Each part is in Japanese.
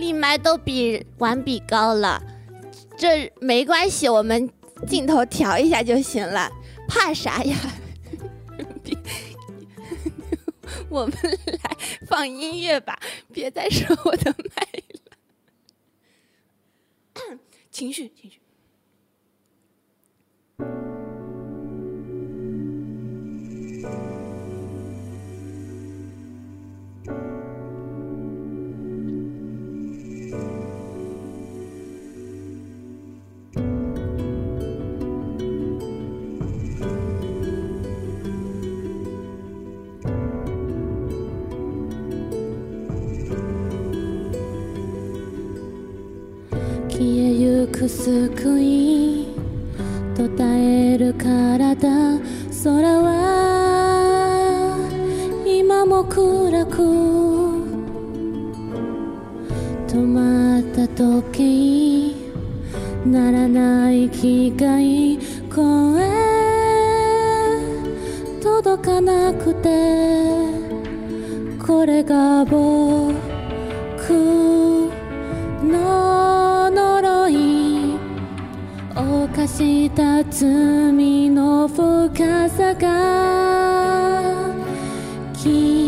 立麦都比完比高了，这没关系，我们镜头调一下就行了，怕啥呀？我们来放音乐吧，别再说我的麦了。情绪，情绪。消えゆく救いと絶える体空は今も暗く止まった時計ならない機械声届かなくてこれが僕犯した罪の深さが君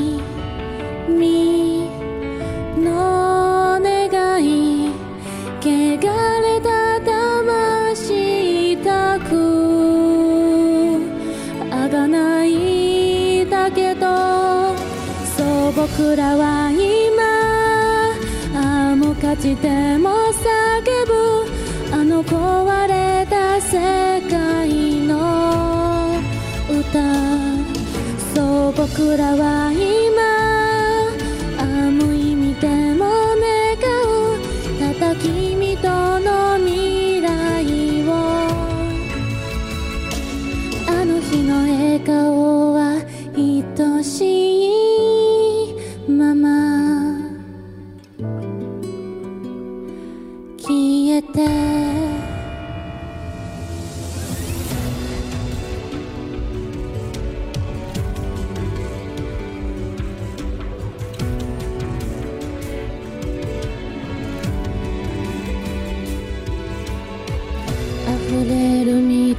僕らは今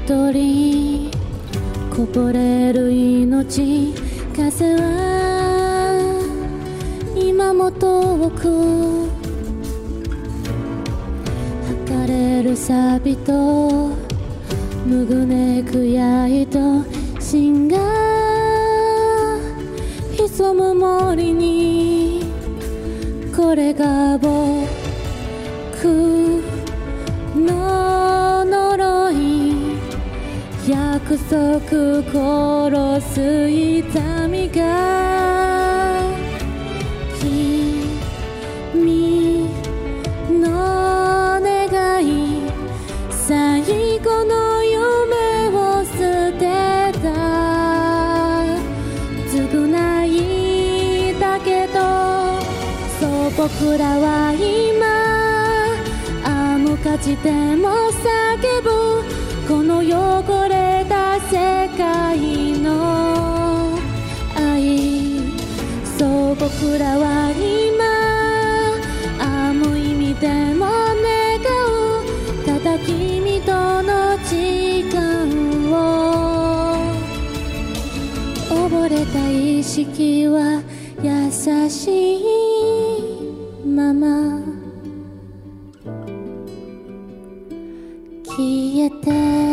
る緑こぼれる命風は今も遠く測れる錆とむぐねくやいと芯が潜む森にこれが僕約束殺す痛みがそう僕らは今あ無意味でも願うただ君との時間を溺れた意識は優しいまま。消えて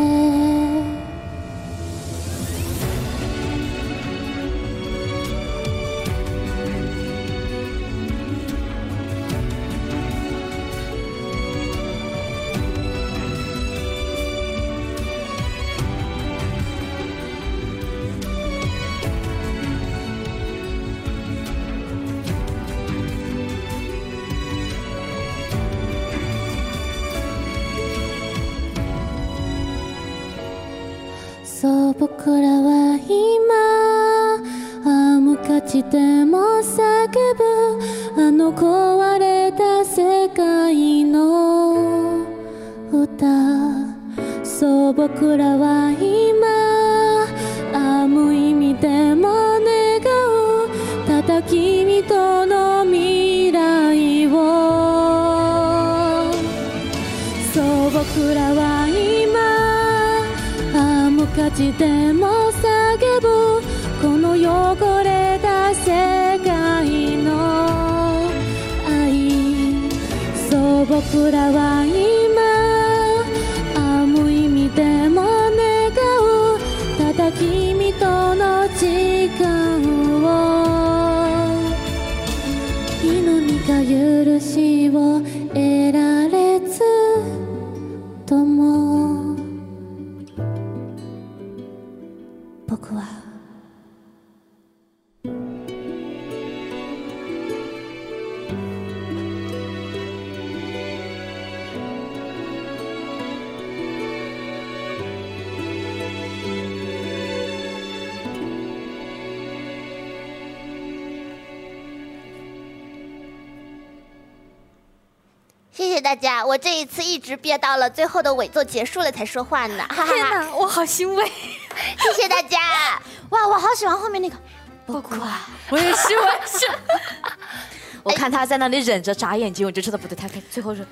そう僕らは今あ無価値でも叫ぶあの壊れた世界の歌。そう僕らは今あ無意味でも願うただ君との未来をそう僕らは価値でも叫ぶこの汚れた世界の愛。そう僕らは今僕は谢谢大家，我这一次一直憋到了最后的尾奏结束了才说话呢，哈哈！天哪，我好欣慰！谢谢大家。哇，我好喜欢后面那个，不哭啊！我也是，我也是。我看他在那里忍着眨眼睛，我就知道不对，他看最后是，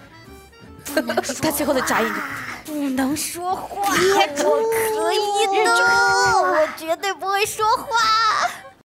他最后的眨眼睛。不能说话，我可以的，我绝对不会说话。